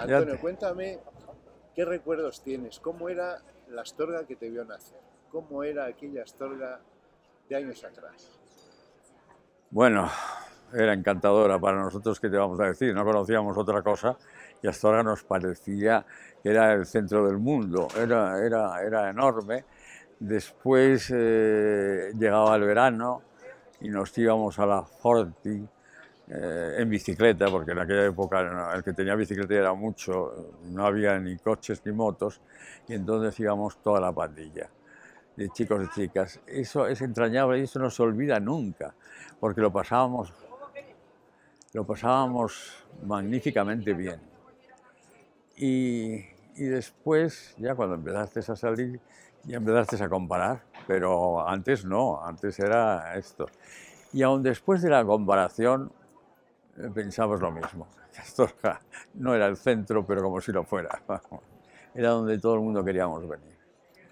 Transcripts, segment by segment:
Antonio, cuéntame qué recuerdos tienes, cómo era la Astorga que te vio nacer, cómo era aquella Astorga de años atrás. Bueno, era encantadora para nosotros, ¿qué te vamos a decir? No conocíamos otra cosa y Astorga nos parecía que era el centro del mundo, era, era, era enorme. Después eh, llegaba el verano y nos íbamos a la Forti eh, en bicicleta, porque en aquella época el que tenía bicicleta era mucho, no había ni coches ni motos, y entonces íbamos toda la pandilla de chicos y chicas. Eso es entrañable y eso no se olvida nunca, porque lo pasábamos, lo pasábamos magníficamente bien. Y, y después, ya cuando empezaste a salir, ya empezaste a comparar, pero antes no, antes era esto. Y aún después de la comparación, pensamos lo mismo. Astorga no era el centro, pero como si lo fuera. Era donde todo el mundo queríamos venir.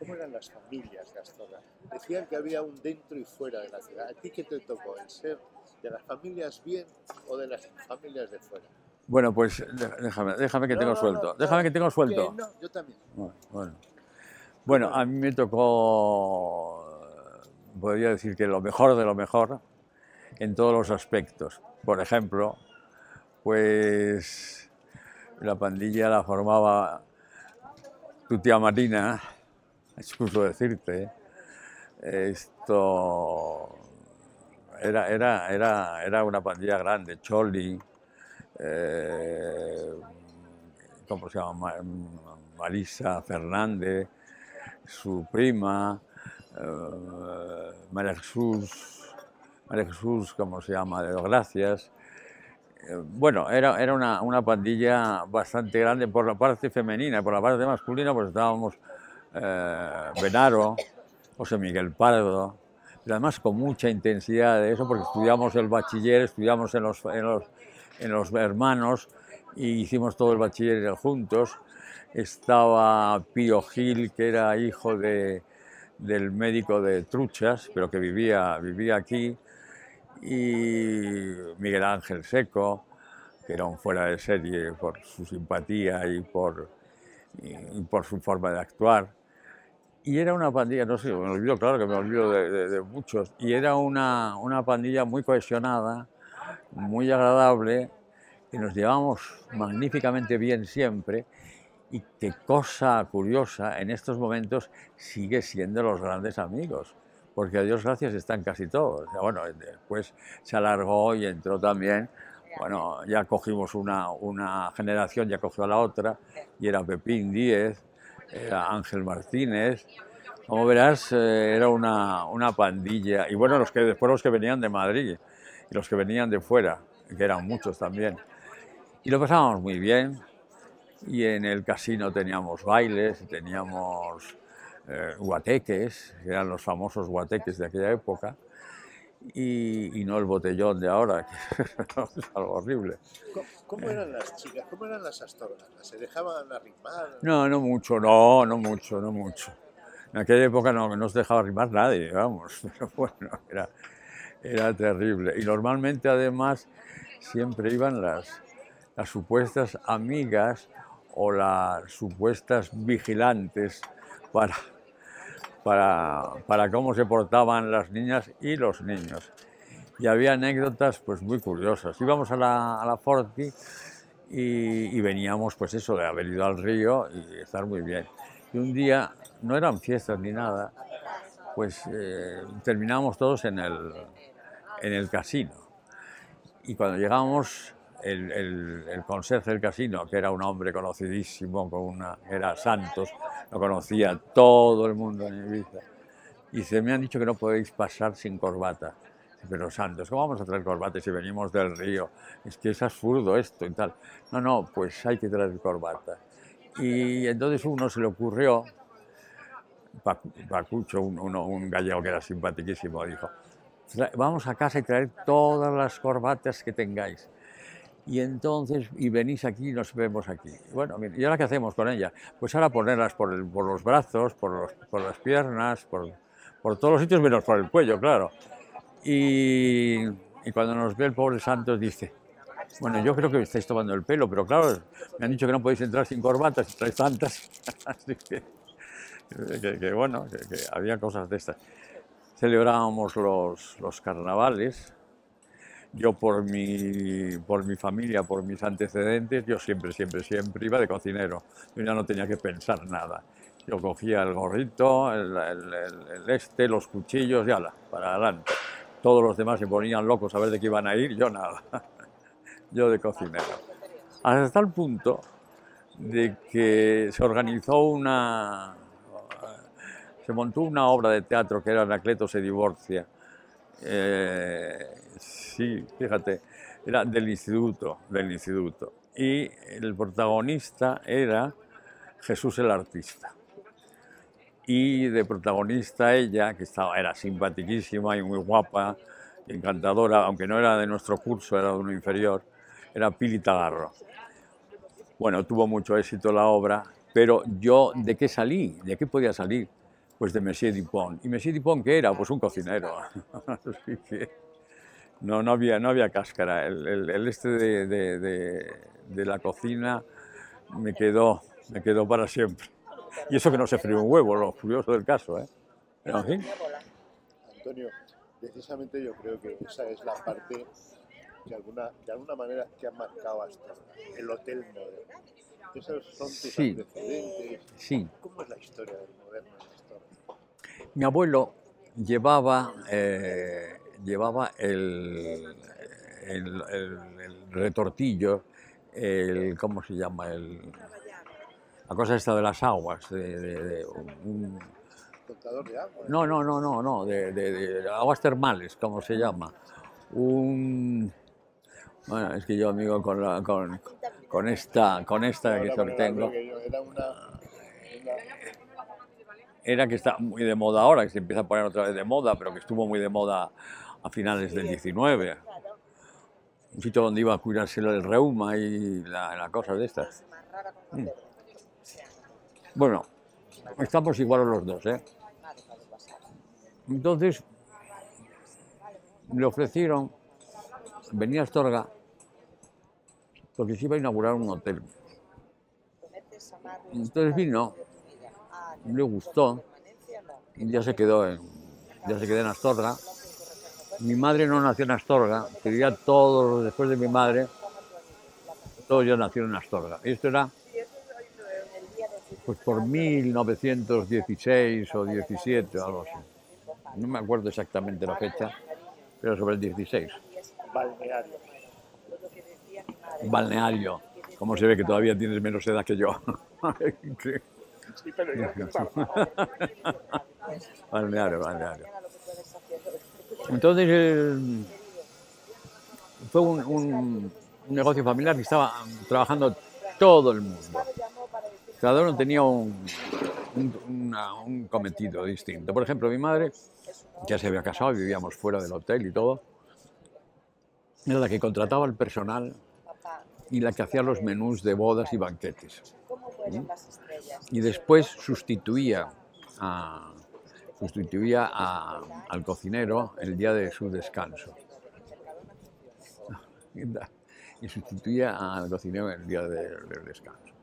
¿Cómo eran las familias de Astorga? Decían que había un dentro y fuera de la ciudad. ¿A ti qué te tocó? ¿El ser de las familias bien o de las familias de fuera? Bueno, pues déjame, déjame que tengo suelto. déjame que tengo suelto. No, yo también. Bueno, bueno, a mí me tocó, podría decir que lo mejor de lo mejor en todos los aspectos. Por ejemplo, pues la pandilla la formaba tu tía Marina, excuso decirte, esto era, era, era, era una pandilla grande, Choli, eh, ¿cómo se llama? Marisa Fernández, su prima, eh, María Jesús, María Jesús, ¿cómo se llama? De los Gracias. Eh, bueno, era, era una, una, pandilla bastante grande por la parte femenina, por la parte masculina, pues estábamos eh, Benaro, José Miguel Pardo, pero además con mucha intensidad de eso, porque estudiamos el bachiller, estudiamos en los, en los en los hermanos y hicimos todo el bachiller juntos. Estaba Pío Gil, que era hijo de, del médico de Truchas, pero que vivía, vivía aquí, y Miguel Ángel Seco, que era un fuera de serie por su simpatía y por, y por su forma de actuar. Y era una pandilla, no sé, me olvido, claro que me olvido de, de, de muchos, y era una, una pandilla muy cohesionada, muy agradable, que nos llevamos magníficamente bien siempre y qué cosa curiosa, en estos momentos sigue siendo los grandes amigos, porque a Dios gracias están casi todos. Bueno, después se alargó y entró también, bueno, ya cogimos una, una generación, ya cogió a la otra, y era Pepín Díez, era Ángel Martínez, como verás, eh, era una, una pandilla, y bueno, los que, después los que venían de Madrid, y los que venían de fuera, que eran muchos también. Y lo pasábamos muy bien. Y en el casino teníamos bailes, teníamos eh, guateques, que eran los famosos guateques de aquella época, y, y no el botellón de ahora, que es algo horrible. ¿Cómo, cómo eran las chicas? ¿Cómo eran las astorgas? ¿Se dejaban arrimar? No, no mucho, no, no mucho, no mucho. En aquella época no, no se dejaba arrimar nadie, vamos, pero bueno, era, era terrible. Y normalmente además siempre iban las, las supuestas amigas o las supuestas vigilantes para, para, para, cómo se portaban las niñas y los niños. Y había anécdotas pues muy curiosas. Íbamos a la, a la Forti y, y, veníamos pues eso de haber ido al río y estar muy bien. Y un día, no eran fiestas ni nada, pues eh, terminamos todos en el, en el casino. Y cuando llegamos, el, el, el, conserje del casino, que era un hombre conocidísimo, con una, era Santos, lo conocía todo el mundo en Ibiza. Y se me han dicho que no podéis pasar sin corbata. Pero Santos, ¿cómo vamos a traer corbata si venimos del río? Es que es absurdo esto y tal. No, no, pues hay que traer corbata. Y entonces uno se le ocurrió, Pacucho, un, uno, un gallego que era simpaticísimo, dijo, vamos a casa y traer todas las corbatas que tengáis. Y entonces, y venís aquí y nos vemos aquí. Bueno, ¿y ahora qué hacemos con ella? Pues ahora ponerlas por, el, por los brazos, por, los, por las piernas, por, por, todos los sitios menos por el cuello, claro. Y, y, cuando nos ve el pobre Santos dice, Bueno, yo creo que me estáis tomando el pelo, pero claro, me han dicho que no podéis entrar sin corbatas, traes tantas. Así que, que- que bueno, que, que había cosas de estas. Celebrábamos los, los carnavales. Yo por mi, por mi familia, por mis antecedentes, yo siempre, siempre, siempre iba de cocinero. Yo ya no tenía que pensar nada. Yo cogía el gorrito, el, este, los cuchillos y ala, para adelante. Todos los demás se ponían locos a ver de qué iban a ir, yo nada. Yo de cocinero. Hasta tal punto de que se organizó una. Se montó una obra de teatro que era Anacleto se divorcia. Eh, sí, fíjate, era del instituto, del instituto. Y el protagonista era Jesús el artista. Y de protagonista ella, que estaba, era simpaticísima y muy guapa, encantadora, aunque no era de nuestro curso, era de uno inferior, era Pili Tagarro. Bueno, tuvo mucho éxito la obra, pero yo, ¿de qué salí? ¿De qué podía salir? Pues de Monsieur Dupont. ¿Y Monsieur Dupont qué era? Pues un cocinero. Así que no, no, había, no había cáscara. El, el- el este de, de- de- de la cocina me quedó, me quedó para siempre. Y eso que no se frío un huevo, lo curioso del caso. ¿eh? Pero, en fin, Antonio, precisamente yo creo que esa es la parte que alguna, de alguna manera que ha marcado hasta el hotel moderno. Esos son tus Sí. antecedentes. sí. ¿Cómo es la historia del moderno? Mi abuelo llevaba, eh, llevaba el, el- el- el retortillo, el, ¿cómo se llama? El, la cosa esta de las aguas, de, de- de un- Contador de agua. no, no, no, no, no, de, de- de aguas termales, ¿cómo se llama? Un, bueno, es que yo amigo con, la, con, con esta, con esta que tengo. Era una, una- era que está muy de moda ahora, que se empieza a poner otra vez de moda, pero que estuvo muy de moda a finales del 19. Un sitio donde iba a curarse el reuma y la, la cosa de estas. Mm. Bueno, estamos iguales los dos, ¿eh? Entonces, le ofrecieron venir a Astorga porque se iba a inaugurar un hotel. Entonces vino, le gustó y ya se quedó en, ya se quedó en Astorga. Mi madre no nació en Astorga, pero ya todos después de mi madre, todos ya nacieron en Astorga. Y esto era pues por 1916 o 17 o algo así. No me acuerdo exactamente la fecha, pero sobre el 16. balneario. Balneario. Como se ve que todavía tienes menos edad que yo. Que- Sí, pero ya balneario, balneario. Entonces eh, fue un, un- un negocio familiar que estaba trabajando todo el mundo. Cada uno tenía un, un- una- un cometido distinto. Por ejemplo, mi madre, ya se había casado, vivíamos fuera del hotel y todo, era la que contrataba al personal y la que hacía los menús de bodas y banquetes. Y después sustituía, a- sustituía al cocinero el día de su descanso. Y sustituía al cocinero el día de- del descanso.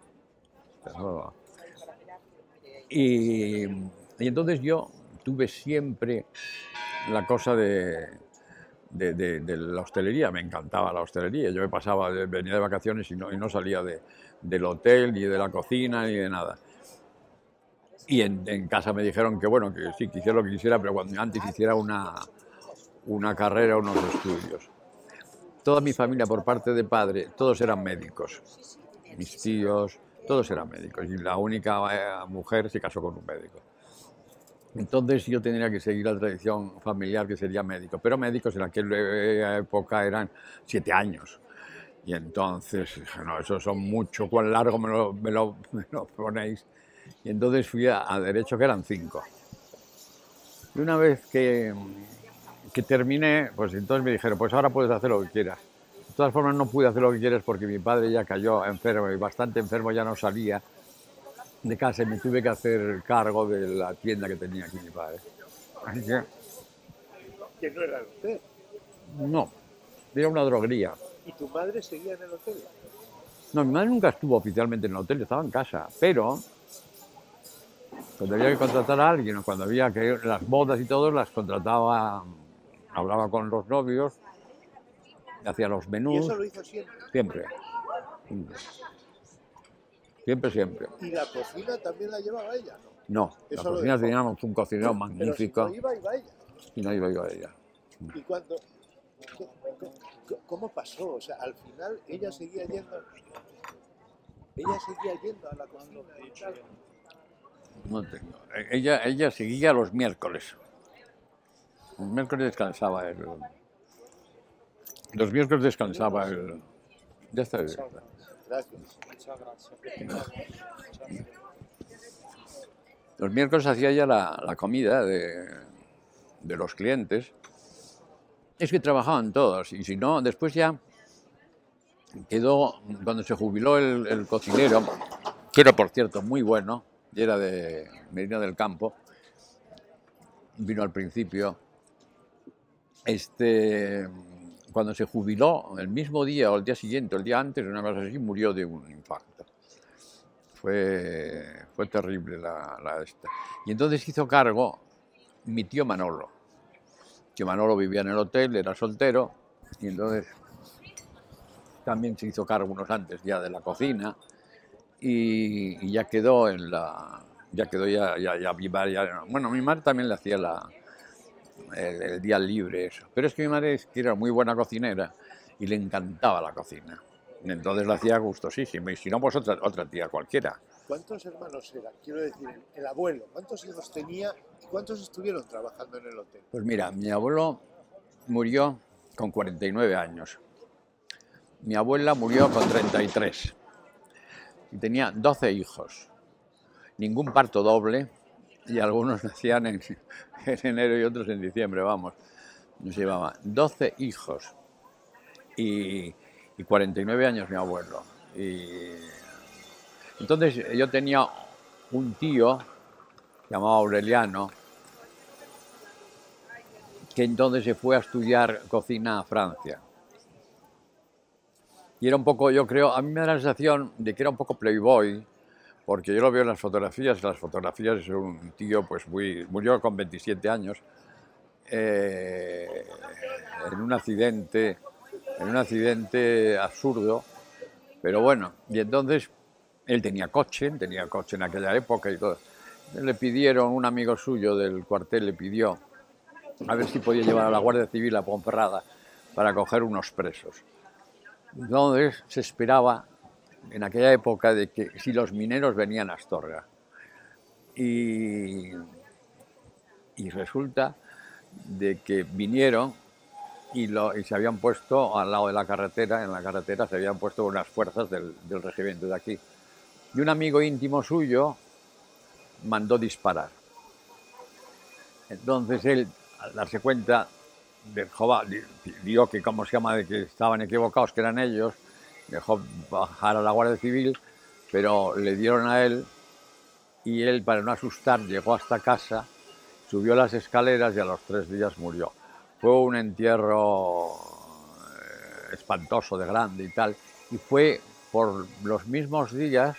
Y, entonces yo tuve siempre la cosa de, la hostelería, me encantaba la hostelería. Yo me pasaba, venía de vacaciones y no, y no salía de- del hotel, ni de la cocina, ni de nada. Y en, en casa me dijeron que bueno, que sí, que hiciera lo que quisiera, pero cuando antes hiciera una, una carrera, unos estudios. Toda mi familia por parte de padre, todos eran médicos. Mis tíos, todos eran médicos. Y la única eh, mujer se casó con un médico. Entonces yo tendría que seguir la tradición familiar que sería médico. Pero médicos en aquella época eran siete años. Y entonces no, eso son mucho, cuán largo me lo, me lo- me lo ponéis. Y entonces fui a, a Derecho, que eran cinco. Y una vez que, que terminé, pues entonces me dijeron, pues ahora puedes hacer lo que quieras. De todas formas no pude hacer lo que quieras porque mi padre ya cayó enfermo y bastante enfermo ya no salía de casa y me tuve que hacer cargo de la tienda que tenía aquí mi padre. Así que Que no era usted. no, era una droguería. ¿Y tu madre seguía en el hotel? No, mi madre nunca estuvo oficialmente en el hotel, estaba en casa, pero cuando había que contratar a alguien cuando había que las bodas y todo, las contrataba, hablaba con los novios, hacía los ¿Y menús, eso lo hizo siempre? siempre. Siempre, siempre. ¿Y la cocina también la llevaba ella? ¿no? No, la cocina teníamos un cocinero Pero si magnífico no iba, iba ella. y no iba yo a ella. ¿Y cuando, ¿Cómo pasó? O sea, al final ella seguía yendo. Ella seguía yendo a la cocina. No tengo. Ella, ella seguía los miércoles. Los miércoles descansaba el. Los miércoles descansaba. Ya está bien. Gracias. Los miércoles hacía ya la, la comida de, de los clientes. Es que trabajaban todos y si no, después ya quedó, cuando se jubiló el cocinero, que era por cierto muy bueno, y era de Medina del Campo, vino al principio, este, cuando se jubiló, el mismo día o el día siguiente, el día antes, una cosa así, murió de un infarto. Fue, fue terrible la, la esta. Y entonces hizo cargo mi tío Manolo, que Manolo vivía en el hotel, era soltero, y entonces también se hizo cargo unos antes ya de la cocina, y, y ya quedó en la... Ya quedó ya, ya, ya, mi madre ya- Bueno, mi madre también le hacía la, el, el día libre, eso. Pero es que mi madre era muy buena cocinera y le encantaba la cocina. Entonces lo hacía gustosísimo. Y si no, pues otra, otra tía cualquiera. ¿Cuántos hermanos eran? Quiero decir, el abuelo, ¿cuántos hijos tenía y cuántos estuvieron trabajando en el hotel? Pues mira, mi abuelo murió con 49 años. Mi abuela murió con 33. Y tenía 12 hijos. Ningún parto doble. Y algunos nacían en, en enero y otros en diciembre, vamos. Nos llevaba 12 hijos. Y, y 49 años mi abuelo. Y entonces yo tenía un tío llamado Aureliano, que entonces se fue a estudiar cocina a Francia. Y era un poco, yo creo, a mí me da la sensación de que era un poco playboy, porque yo lo veo en las fotografías, las fotografías es un tío pues muy, murió con 27 años, eh, en un accidente, en un accidente absurdo, pero bueno, y entonces él tenía coche, tenía coche en aquella época y todo. Le pidieron, un amigo suyo del cuartel le pidió a ver si podía llevar a la Guardia Civil a Ponferrada para coger unos presos. Entonces se esperaba en aquella época de que si los mineros venían a Astorga. Y, y resulta de que vinieron y, lo- y se habían puesto al lado de la carretera, en la carretera se habían puesto unas fuerzas del, del regimiento de aquí. Y un amigo íntimo suyo mandó disparar. Entonces él, al darse cuenta, dejó, ba- di- vio que, ¿cómo se llama?, de que estaban equivocados, que eran ellos, dejó bajar a la Guardia Civil, pero le dieron a él y él, para no asustar, llegó hasta casa, subió las escaleras y a los tres días murió. Fue un entierro eh, espantoso, de grande y tal, y fue por los mismos días,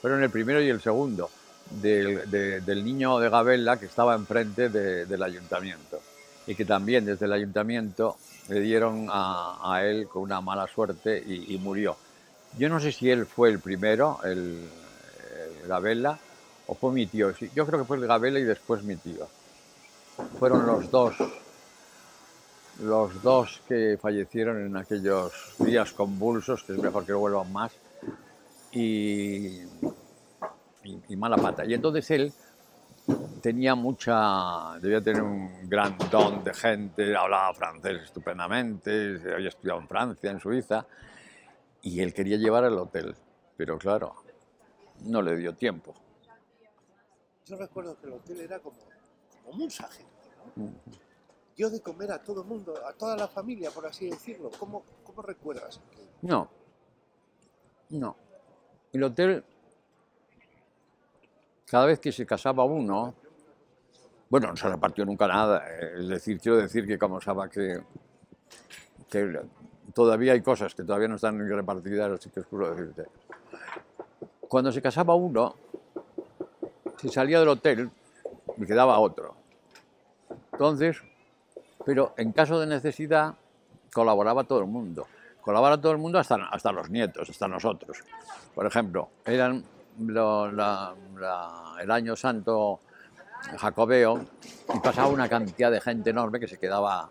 fueron el primero y el segundo, del, de- del niño de Gabela que estaba enfrente de- del ayuntamiento y que también desde el ayuntamiento le dieron a, a él con una mala suerte y, y murió. Yo no sé si él fue el primero, el, el Gabela, o fue mi tío. Yo creo que fue el Gabela y después mi tío. Fueron los dos, los dos que fallecieron en aquellos días convulsos, que es mejor que no vuelvan más, y, y- y mala pata. Y entonces él tenía mucha, debía tener un gran don de gente, hablaba francés estupendamente, había estudiado en Francia, en Suiza, y él quería llevar al hotel, pero claro, no le dio tiempo. Yo recuerdo que el hotel era como, como mucha gente, ¿no? Dio de comer a todo el mundo, a toda la familia, por así decirlo. ¿Cómo, cómo recuerdas aquello? No, no. El hotel, cada vez que se casaba uno, bueno, no se repartió nunca nada. eh, Es decir, quiero decir que como sabía que, todavía hay cosas que todavía no están repartidas, así que es puro decirte. Cuando se casaba uno, si salía del hotel, me quedaba otro. Entonces, pero en caso de necesidad, colaboraba todo el mundo. Colaboraba todo el mundo hasta, hasta los nietos, hasta nosotros. Por ejemplo, eran el año santo jacobeo y pasaba una cantidad de gente enorme que se quedaba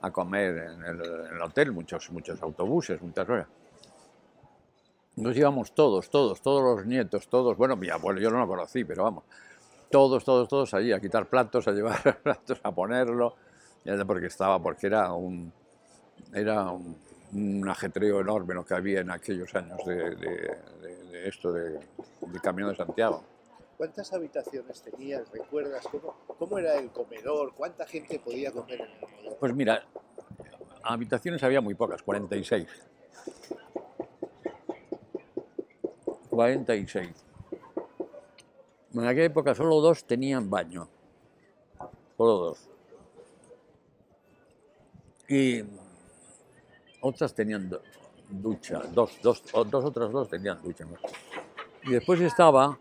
a comer en el, hotel, muchos, muchos autobuses, muchas horas. Nos íbamos todos, todos, todos los nietos, todos, bueno, mi abuelo yo no lo conocí, pero vamos, todos, todos, todos allí a quitar platos, a llevar platos, a ponerlo, porque estaba, porque era un, era un, ajetreo enorme lo que había en aquellos años de, esto, de, Camino de Santiago. ¿Cuántas habitaciones tenías? ¿Recuerdas cómo, cómo era el comedor? ¿Cuánta gente podía comer en el comedor? Pues mira, habitaciones había muy pocas, 46. 46. En aquella época solo dos tenían baño. Solo dos. Y otras tenían ducha, dos, dos, dos otras dos tenían ducha. Y después estaba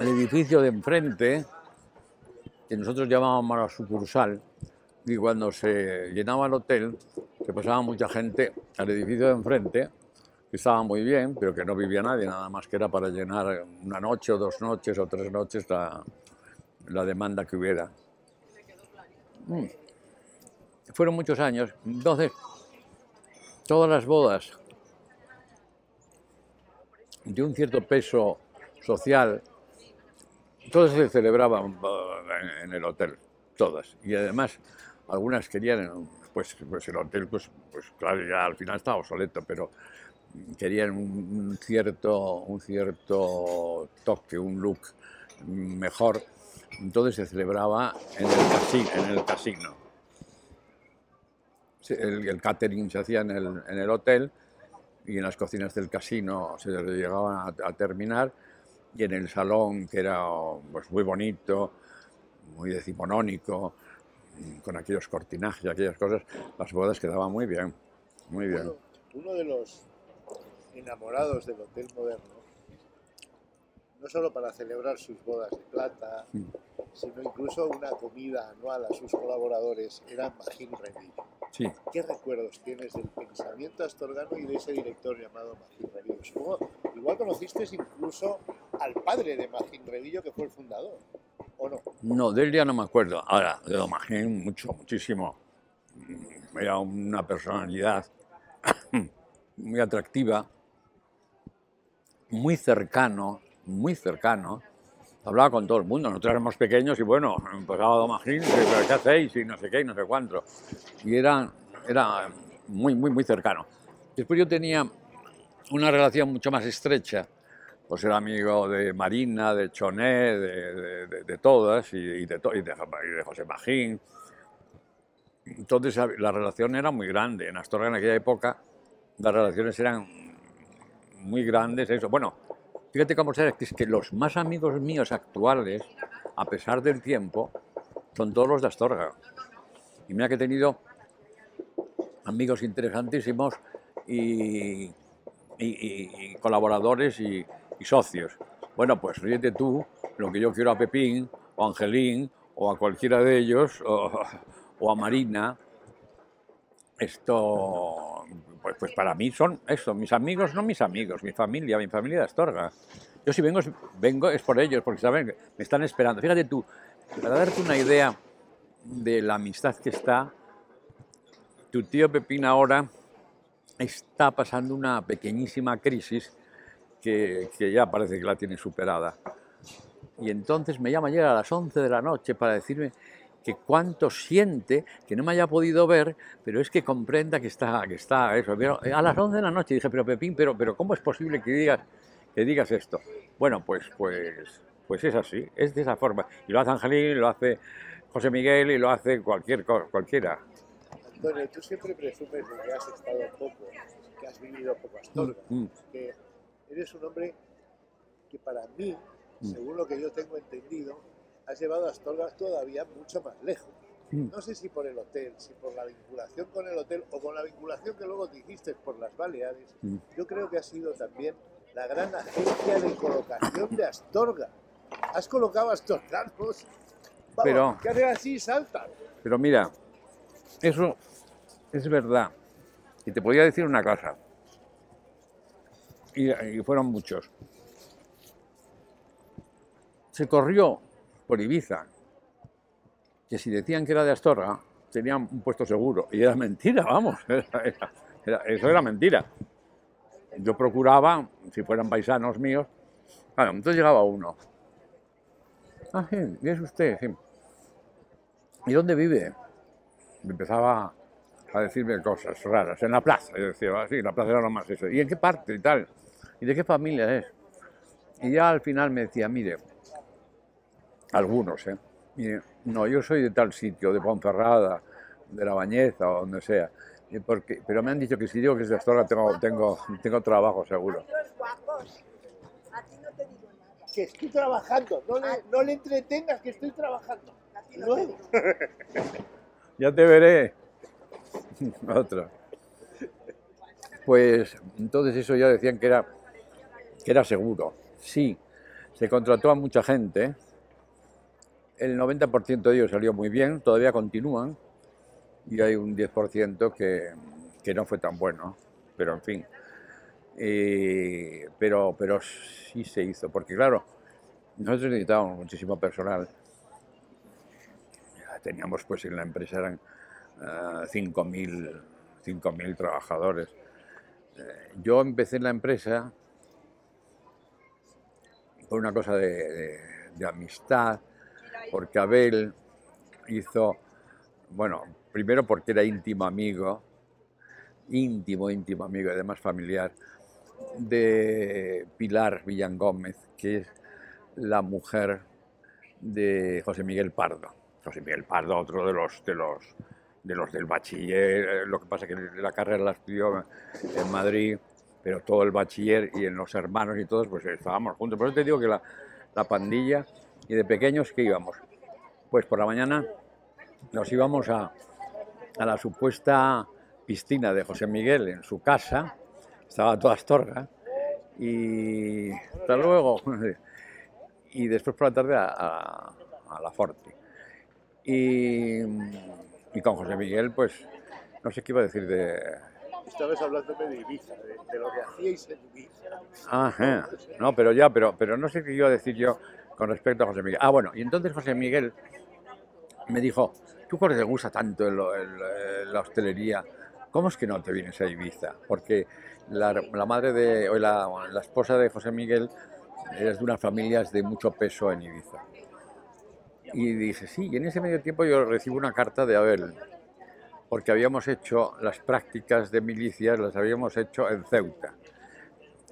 el edificio de enfrente, que nosotros llamábamos la sucursal, y cuando se llenaba el hotel, que pasaba mucha gente al edificio de enfrente, que estaba muy bien, pero que no vivía nadie, nada más que era para llenar una noche o dos noches o tres noches la, la demanda que hubiera. Mm. Fueron muchos años. Entonces, todas las bodas de un cierto peso social, todas se celebraban en el hotel, todas. Y además, algunas querían, pues, pues el hotel, pues, pues claro, ya al final estaba obsoleto, pero querían un cierto, un cierto toque, un look mejor. Entonces se celebraba en el casino. En el, casino. El, catering se hacía en el, en el, hotel y en las cocinas del casino se llegaban a, terminar y en el salón, que era pues, muy bonito, muy decimonónico, con aquellos cortinajes y aquellas cosas, las bodas quedaban muy bien, muy bien. uno de los enamorados del Hotel Moderno, no solo para celebrar sus bodas de plata, mm. sino incluso una comida anual a sus colaboradores, era Magín Revillo. Sí. ¿Qué recuerdos tienes del pensamiento astorgano y de ese director llamado Magín Revillo? igual conociste incluso al padre de Magín Revillo, que fue el fundador, ¿o no? No, de él ya no me acuerdo. Ahora, de Don Magín, mucho, muchísimo. Era una personalidad muy atractiva, muy cercano, muy cercano. Hablaba con todo el mundo, nosotros éramos pequeños y bueno, empezaba Don Magín, ¿qué hacéis? Y no sé qué, y no sé cuánto. Y era, era muy, muy, muy cercano. Después yo tenía una relación mucho más estrecha, pues era amigo de Marina, de Choné, de, de, todas, y, de, y, de, José Magín. Entonces la relación era muy grande. En Astorga en aquella época las relaciones eran muy grandes, eso. Bueno, fíjate cómo será, que es que los más amigos míos actuales, a pesar del tiempo, son todos los de Astorga. Y mira que he tenido amigos interesantísimos y, colaboradores y, socios. Bueno, pues fíjate tú lo que yo quiero a Pepín o a Angelín o a cualquiera de ellos o a Marina. Esto pues, pues, para mí son eso, mis amigos, no mis amigos, mi familia, mi familia de Astorga. Yo si vengo, vengo es por ellos, porque saben me están esperando. Fíjate tú, para darte una idea de la amistad que está, tu tío Pepín ahora está pasando una pequeñísima crisis que, que, ya parece que la tiene superada. Y entonces me llama ayer a las 11 de la noche para decirme que cuánto siente, que no me haya podido ver, pero es que comprenda que está, que está eso. Pero a las 11 de la noche dije, pero Pepín, pero, pero ¿cómo es posible que digas, que digas esto? Bueno, pues, pues, pues es así, es de esa forma. Y lo hace Angelín, lo hace José Miguel y lo hace cualquier, cualquiera. Antonio, tú siempre presumes de que has estado poco, que has vivido poco Astorga, mm, mm. que eres un hombre que para mí, mm. según lo que yo tengo entendido, has llevado a Astorga todavía mucho más lejos. No sé si por el hotel, si por la vinculación con el hotel o con la vinculación que luego te hiciste por las Baleares, Mm. yo creo que ha sido también la gran agencia de colocación de Astorga. Has colocado astorganos, vamos, Pero- que hacen así y saltan. Pero mira, eso es verdad. Y te podía decir una cosa. Y, y fueron muchos. Se corrió por Ibiza que si decían que era de Astorga, tenían un puesto seguro. Y era mentira, vamos. Eso era mentira. Yo procuraba, si fueran paisanos míos, bueno, entonces llegaba uno. Ah, sí, y es usted. ¿Y dónde vive? Me empezaba a decirme cosas raras. En la plaza. Yo decía, ah, sí, la plaza era lo más eso. ¿Y en qué parte y tal? ¿Y de qué familia es? Y ya al final me decía, mire, algunos, ¿eh? Mire, no, yo soy de tal sitio, de Ponferrada, de La Bañeza o donde sea. Y porque, pero me han dicho que si digo que es de Astorga tengo, tengo, tengo trabajo seguro. Los guapos. A ti no te digo nada. Que estoy trabajando, no le, no le entretengas que estoy trabajando. A ti no Luego. te digo nada. Ya te veré. Otro. Pues entonces eso ya decían que era, que era seguro. Sí, se contrató a mucha gente. El 90% de ellos salió muy bien, todavía continúan. Y hay un 10% que, que no fue tan bueno. Pero en fin. Eh, pero, pero sí se hizo, porque claro, nosotros necesitábamos muchísimo personal. Teníamos pues en la empresa eran eh, 5.000 5.000 trabajadores. Eh, yo empecé en la empresa por una cosa de- de amistad, porque Abel hizo, bueno, primero porque era íntimo amigo, íntimo, íntimo amigo, además familiar, de Pilar Villan Gómez, que es la mujer de José Miguel Pardo. José Miguel Pardo, otro de los de los de los del bachiller, eh, lo que pasa que la carrera la estudió en Madrid, pero todo el bachiller y en los hermanos y todos, pues estábamos juntos. Por eso te digo que la, la pandilla, y de pequeños, ¿qué íbamos? Pues por la mañana nos íbamos a, a la supuesta piscina de José Miguel en su casa, estaba toda Astorga, y hasta luego. Y después por la tarde a, a- a la Forti. Y, y con José Miguel, pues, no sé qué iba a decir de... Estabas hablándome de Ibiza, de, de lo que hacíais en Ibiza. Ajá, no, pero ya, pero, pero no sé qué iba a decir yo con respecto a José Miguel. Ah, bueno, y entonces José Miguel me dijo, tú que te gusta tanto el- la hostelería, ¿cómo es que no te vienes a Ibiza? Porque la, madre de, o la, la esposa de José Miguel es de unas familias de mucho peso en Ibiza. Y dije, sí, y en ese medio tiempo yo recibo una carta de Abel, porque habíamos hecho las prácticas de milicias, las habíamos hecho en Ceuta.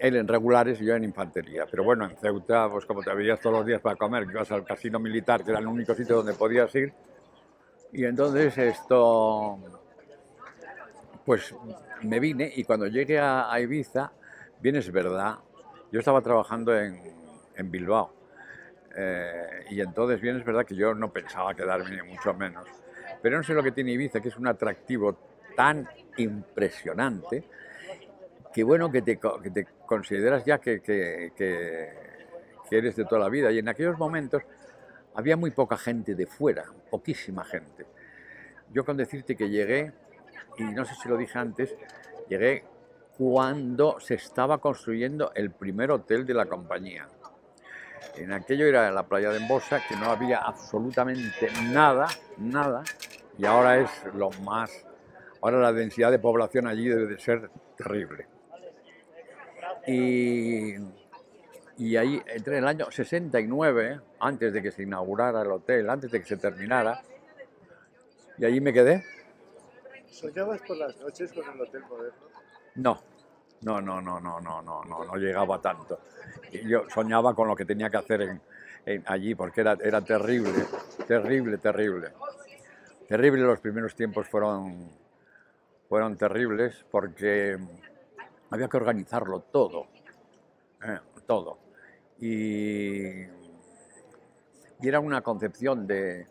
Él en regulares y yo en infantería. Pero bueno, en Ceuta, pues como te veías todos los días para comer, ibas al casino militar, que era el único sitio donde podías ir. Y entonces esto, pues me vine y cuando llegué a, Ibiza, bien es verdad, yo estaba trabajando en, en Bilbao. Eh, y entonces bien es verdad que yo no pensaba quedarme ni mucho menos. Pero no sé lo que tiene Ibiza, que es un atractivo tan impresionante que bueno que te, que te consideras ya que, eres de toda la vida. Y en aquellos momentos había muy poca gente de fuera, poquísima gente. Yo con decirte que llegué, y no sé si lo dije antes, llegué cuando se estaba construyendo el primer hotel de la compañía. En aquello era la playa de Embosa, que no había absolutamente nada, nada, y ahora es lo más, ahora la densidad de población allí debe de ser terrible. Y, y ahí entré en el año 69, antes de que se inaugurara el hotel, antes de que se terminara, y allí me quedé. ¿Soñabas por las noches con el Hotel Moderno? No, no, no, no, no, no, no, no, no llegaba tanto. Yo soñaba con lo que tenía que hacer en, en- allí, porque era, era terrible, terrible, terrible. Terrible, los primeros tiempos fueron, fueron terribles porque había que organizarlo todo, eh, todo. Y, era una concepción de,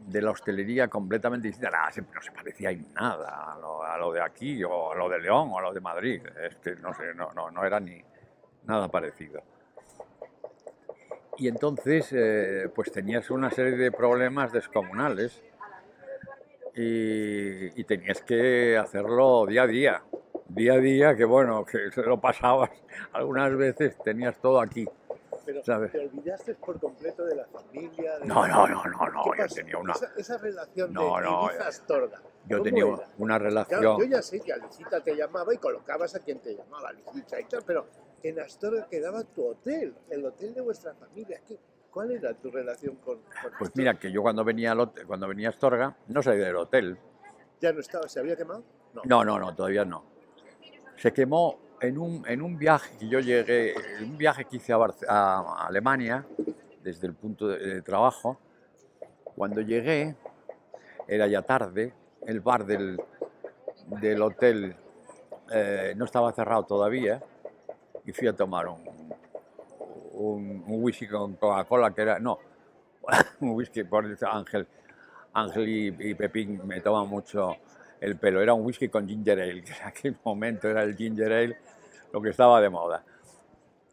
de la hostelería completamente distinta. No se parecía en nada a lo, de aquí, o a lo de León, o a lo de Madrid. Es que no sé, no, no, no era ni nada parecido. Y entonces, eh, pues tenías una serie de problemas descomunales y tenías que hacerlo día a día. Día a día, que bueno, que se lo pasabas algunas veces, tenías todo aquí. Pero ¿sabes? te olvidaste por completo de la familia. de No, no, no, no, no, ¿Qué yo tenía una, Esa, esa relación No, de no, eh, Astorga. yo ¿cómo tenía era? una Claro, relación... yo ya sé que Alicita te llamaba y colocabas a quien te llamaba, Alicita y tal, pero en Astorga quedaba tu hotel, el hotel de vuestra familia. ¿Qué- ¿Cuál era tu relación con, con Pues Astorga? mira, que yo cuando venía, al hotel- cuando venía a Astorga, no salí del hotel. ¿Ya no estaba? ¿Se había quemado? No. No, no, no, todavía no. Se quemó en un, en un viaje que yo llegué, un viaje que hice a, Barce- a Alemania, desde el punto de, de trabajo. Cuando llegué, era ya tarde, el bar del, del hotel eh, no estaba cerrado todavía y fui a tomar un, un, whisky con Coca-Cola que era, no, un whisky por Ángel, Ángel y, y Pepín me toman mucho el pelo, era un whisky con ginger ale, que en aquel momento era el ginger ale lo que estaba de moda.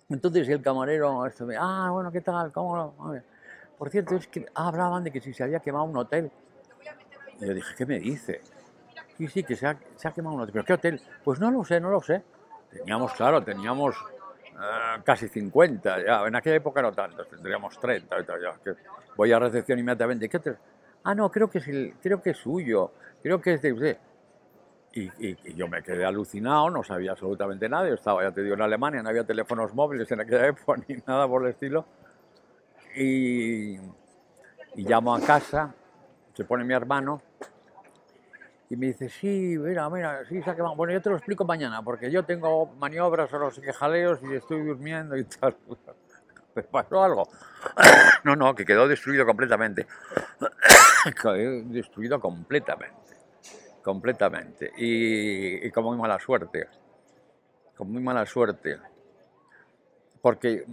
Entonces el camarero, esto me, ah, bueno, ¿qué tal? ¿Cómo. Por cierto, es que hablaban de que si se había quemado un hotel. Y yo dije, ¿qué me dice? Sí, sí, que se ha, se ha quemado un hotel. ¿Pero qué hotel? Pues no lo sé, no lo sé. Teníamos, claro, teníamos eh, casi 50, ya. En aquella época no tantos, tendríamos 30. y tal, ya, que voy a recepción inmediatamente. ¿Qué hotel? Ah, no, creo que es, el, creo que es suyo, creo que es de usted. Y, yo me quedé alucinado, no sabía absolutamente nada. Yo estaba, ya te digo, en Alemania, no había teléfonos móviles en aquella época ni nada por el estilo. Y, llamo a casa, se pone mi hermano y me dice, sí, mira, mira, sí, quemado. Bueno, yo te lo explico mañana, porque yo tengo maniobras o qué jaleos y estoy durmiendo y tal. ¿Pero pasó algo? No, no, que quedó destruido completamente. Quedó destruido completamente. Completamente. Y, con muy mala suerte. Con muy mala suerte. Porque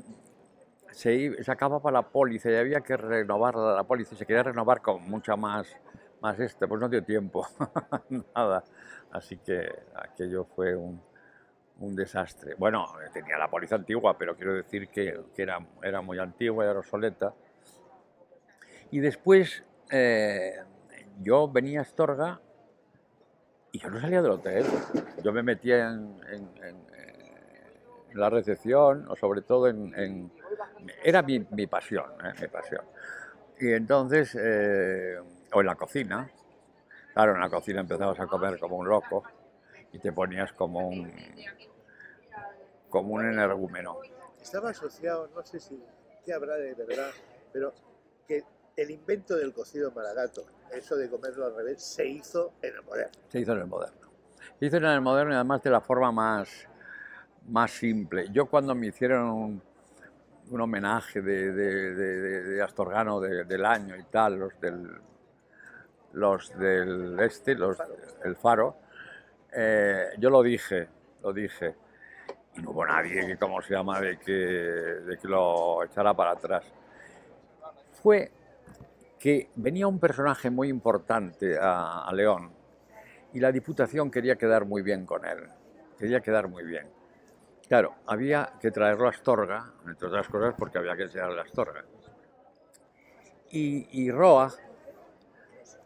se, acababa la póliza y había que renovar la, póliza. Se quería renovar con mucha más, más este, pues no dio tiempo. Nada. Así que aquello fue un, un desastre. Bueno, tenía la póliza antigua, pero quiero decir que, que era, era muy antigua, era obsoleta. Y después eh, yo venía a Astorga y yo no salía del hotel. Yo me metía en, en- la recepción, o sobre todo en... era mi, mi pasión, ¿eh? mi pasión. Y entonces, eh, o en la cocina. Claro, en la cocina empezabas a comer como un loco y te ponías como un, como un energúmeno. Estaba asociado, no sé si qué habrá de verdad, pero que el invento del cocido maragato, eso de comerlo al revés, se hizo en el moderno. Se hizo en el moderno. Se hizo en el moderno y además de la forma más, más simple. Yo cuando me hicieron un, un homenaje de, de- de- de- Astorgano de- del año y tal, los del, los del este, los, el faro, eh, yo lo dije, lo dije. Y no hubo nadie que, ¿cómo se llama?, de que, de que lo echara para atrás. Fue que venía un personaje muy importante a, León y la Diputación quería quedar muy bien con él, quería quedar muy bien. Claro, había que traerlo a Astorga, entre otras cosas porque había que enseñarle a Astorga. Y, Roa,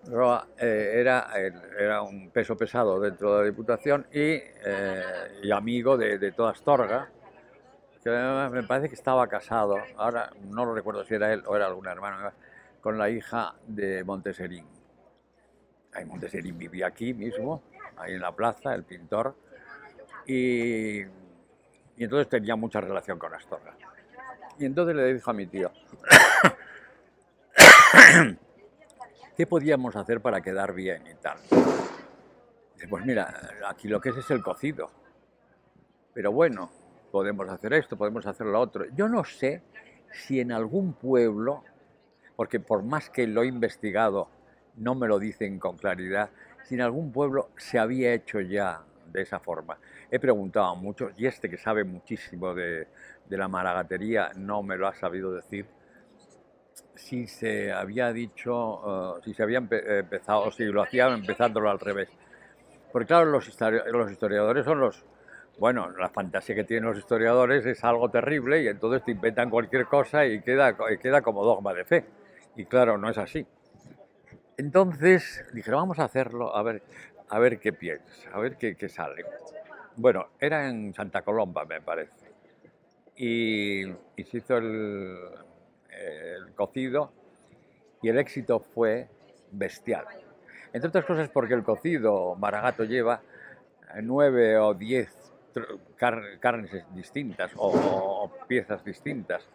Roa eh, era, un peso pesado dentro de la Diputación y, eh, y amigo de, de toda Astorga, que me parece que estaba casado, ahora no lo recuerdo si era él o era algún hermano, con la hija de Monteserín. Ahí Monteserín vivía aquí mismo, ahí en la plaza, el pintor, y, entonces tenía mucha relación con Astorga. Y entonces le dijo a mi tío, ¿qué podíamos hacer para quedar bien y tal? Dice, pues mira, aquí lo que es es el cocido. Pero bueno, podemos hacer esto, podemos hacer lo otro. Yo no sé si en algún pueblo, porque por más que lo he investigado, no me lo dicen con claridad, si en algún pueblo se había hecho ya de esa forma. He preguntado a muchos, y este que sabe muchísimo de, la maragatería no me lo ha sabido decir, si se había dicho, eh, si se había empe- empezado, si lo hacían empezándolo al revés. Porque claro, los, los historiadores son los, bueno, la fantasía que tienen los historiadores es algo terrible y entonces te inventan cualquier cosa y queda, queda como dogma de fe. Y claro, no es así. Entonces dijeron, vamos a hacerlo, a ver, a ver qué piensa, a ver qué, qué sale. Bueno, era en Santa Colomba, me parece. Y, se hizo el, cocido y el éxito fue bestial. Entre otras cosas porque el cocido Maragato lleva nueve o diez carnes distintas o, o piezas distintas.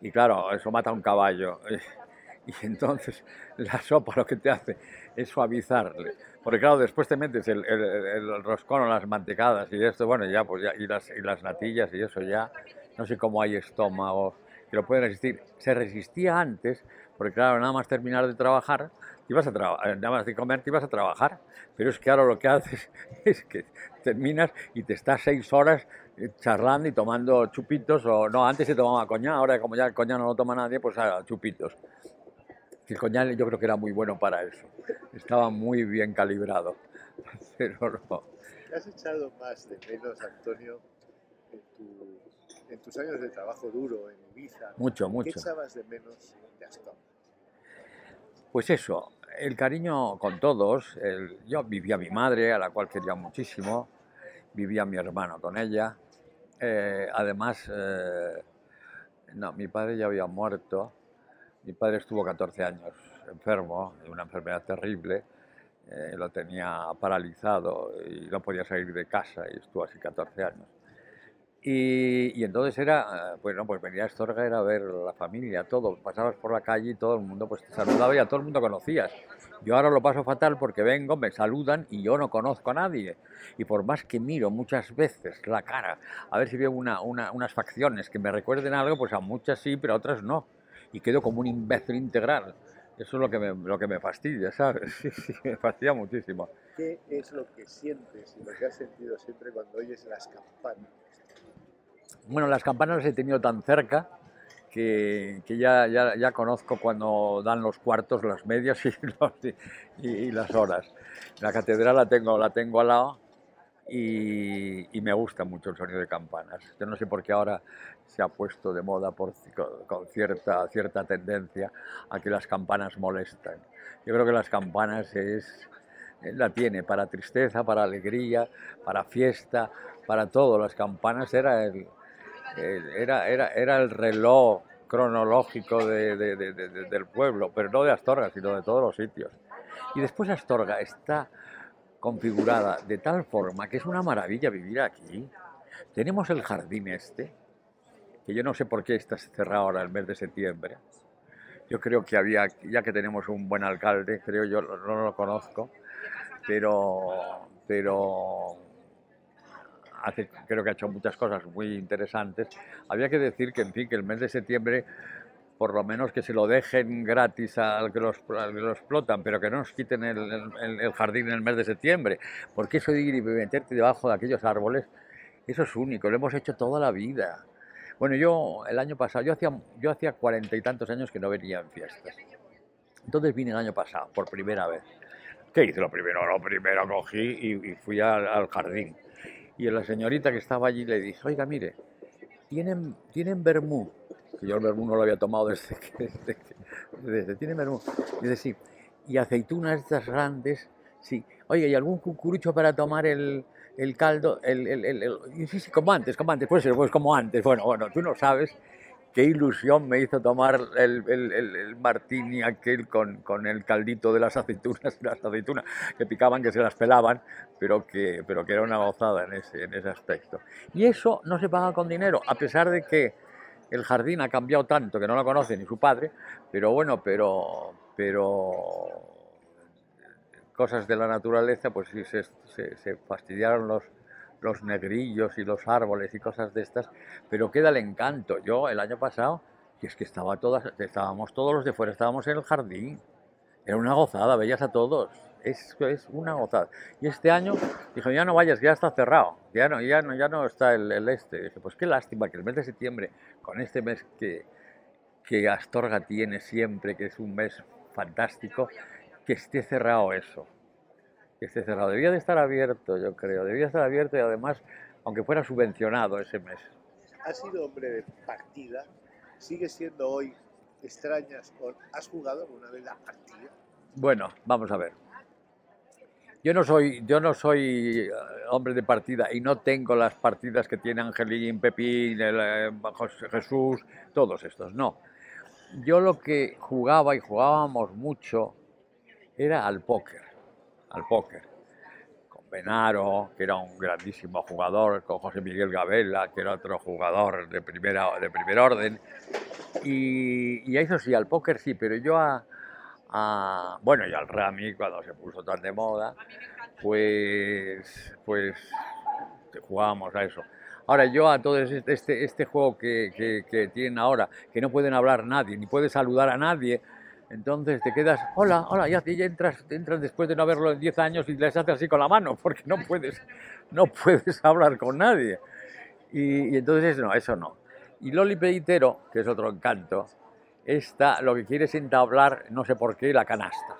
Y claro, eso mata a un caballo. Y entonces la sopa lo que te hace es suavizarle. Porque claro, después te metes el, el- el roscón o las mantecadas y esto, bueno, ya, pues ya, y las, y las natillas y eso ya, no sé cómo hay estómago que lo pueden resistir. Se resistía antes, porque claro, nada más terminar de trabajar, ibas a traba- eh, nada más de comer, te ibas a trabajar. Pero es que ahora lo que haces es que terminas y te estás seis horas eh, charlando y tomando chupitos, o no, antes se tomaba coñac, ahora como ya el coñac no lo toma nadie, pues a chupitos. Que el coñac yo creo que era muy bueno para eso, estaba muy bien calibrado. Pero no. ¿Qué has echado más de menos, Antonio, en, tu- en tus años de trabajo duro en Ibiza? Mucho, ¿Qué mucho. echabas de menos de Astorga? Pues eso, el cariño con todos. el- yo vivía a mi madre, a la cual quería muchísimo, vivía mi hermano con ella. eh, además, eh, no, mi padre ya había muerto. Mi padre estuvo 14 años enfermo, de una enfermedad terrible. eh, lo tenía paralizado y no podía salir de casa y estuvo así 14 años. Y, y entonces era, eh, bueno, pues venía a Astorga era ver la familia, todo. Pasabas por la calle y todo el mundo pues te saludaba y a todo el mundo conocías. Yo ahora lo paso fatal porque vengo, me saludan y yo no conozco a nadie. Y por más que miro muchas veces la cara, a ver si veo una, una- unas facciones que me recuerden algo, pues a muchas sí, pero a otras no. Y quedo como un imbécil integral. Eso es lo que me, lo que me fastidia, ¿sabes? Sí, sí, me fastidia muchísimo. ¿Qué es lo que sientes y lo que has sentido siempre cuando oyes las campanas? Bueno, las campanas las he tenido tan cerca que, que ya, ya, ya conozco cuando dan los cuartos, las medias y, los- y- y las horas. La catedral la tengo, la tengo al lado y, y me gusta mucho el sonido de campanas. Yo no sé por qué ahora se ha puesto de moda por, con, cierta, cierta tendencia a que las campanas molestan. Yo creo que las campanas es, la tiene para tristeza, para alegría, para fiesta, para todo. Las campanas era el, el- era, era, era el reloj cronológico de- de- de- del pueblo, pero no de Astorga, sino de todos los sitios. Y después Astorga está configurada de tal forma que es una maravilla vivir aquí. Tenemos el jardín este, que yo no sé por qué está cerrado ahora el mes de septiembre. Yo creo que había, ya que tenemos un buen alcalde, creo yo, no lo conozco, pero, pero creo que ha hecho muchas cosas muy interesantes. Había que decir que, en fin, que el mes de septiembre, por lo menos que se lo dejen gratis al que los, al que lo explotan, pero que no nos quiten el, el- el jardín en el mes de septiembre, porque eso de ir y meterte debajo de aquellos árboles, eso es único, lo hemos hecho toda la vida. Bueno, yo el año pasado, yo hacía, yo hacía cuarenta y tantos años que no venía en fiestas. Entonces vine el año pasado, por primera vez. ¿Qué hice lo primero? Lo primero cogí y, y fui al, al jardín. Y la señorita que estaba allí le dije, oiga, mire, ¿tienen, ¿tienen vermú? Que yo el vermú no lo había tomado desde que... Desde, desde- ¿Tienen vermú? Dice, sí. Y aceitunas estas grandes, sí. Oye, ¿y algún cucurucho para tomar el, el caldo? El, el- el- sí, sí, como antes, como antes. Pues, pues como antes. Bueno, bueno, tú no sabes qué ilusión me hizo tomar el, martini aquel con, el caldito de las aceitunas, las aceitunas que picaban, que se las pelaban, pero que, era una gozada en ese, en ese aspecto. Y eso no se paga con dinero, a pesar de que el jardín ha cambiado tanto que no lo conoce ni su padre, pero bueno, pero, pero cosas de la naturaleza, pues sí, se- se fastidiaron los, los negrillos y los árboles y cosas de estas, pero queda el encanto. Yo el año pasado, y es que estaba todas, estábamos todos los de fuera, estábamos en el jardín, era una gozada, veías a todos, es, es una gozada. Y este año dijo, ya no vayas, ya está cerrado, ya no, ya no, ya no está el, el este. dije, pues qué lástima que el mes de septiembre, con este mes que, que Astorga tiene siempre, que es un mes fantástico, que esté cerrado eso. Que esté cerrado. Debía de estar abierto, yo creo. Debía estar abierto y además, aunque fuera subvencionado ese mes. Has sido hombre de partida, sigue siendo hoy extrañas. ¿Has jugado alguna vez la partida? Bueno, vamos a ver. Yo no soy, yo no soy eh, hombre de partida y no tengo las partidas que tiene Angelín, Pepín, el, eh, José- Jesús, todos estos, no. Yo lo que jugaba y jugábamos mucho era al póker, al póker. Con Benaro, que era un grandísimo jugador, con José Miguel Gabela, que era otro jugador de, primera, de primer orden. Y, y a eso sí, al póker sí, pero yo a, a- bueno, y al Rami cuando se puso tan de moda, pues, pues jugábamos a eso. Ahora yo a todo este, este, este juego que, que- que tienen ahora, que no pueden hablar nadie, ni puedes saludar a nadie, entonces te quedas, hola, hola, ya, ya entras, entras después de no verlo en 10 años y les haces así con la mano, porque no puedes, no puedes hablar con nadie. Y, y entonces no, eso no. Y Loli Peditero, que es otro encanto, está, lo que quiere es entablar, no sé por qué, la canasta.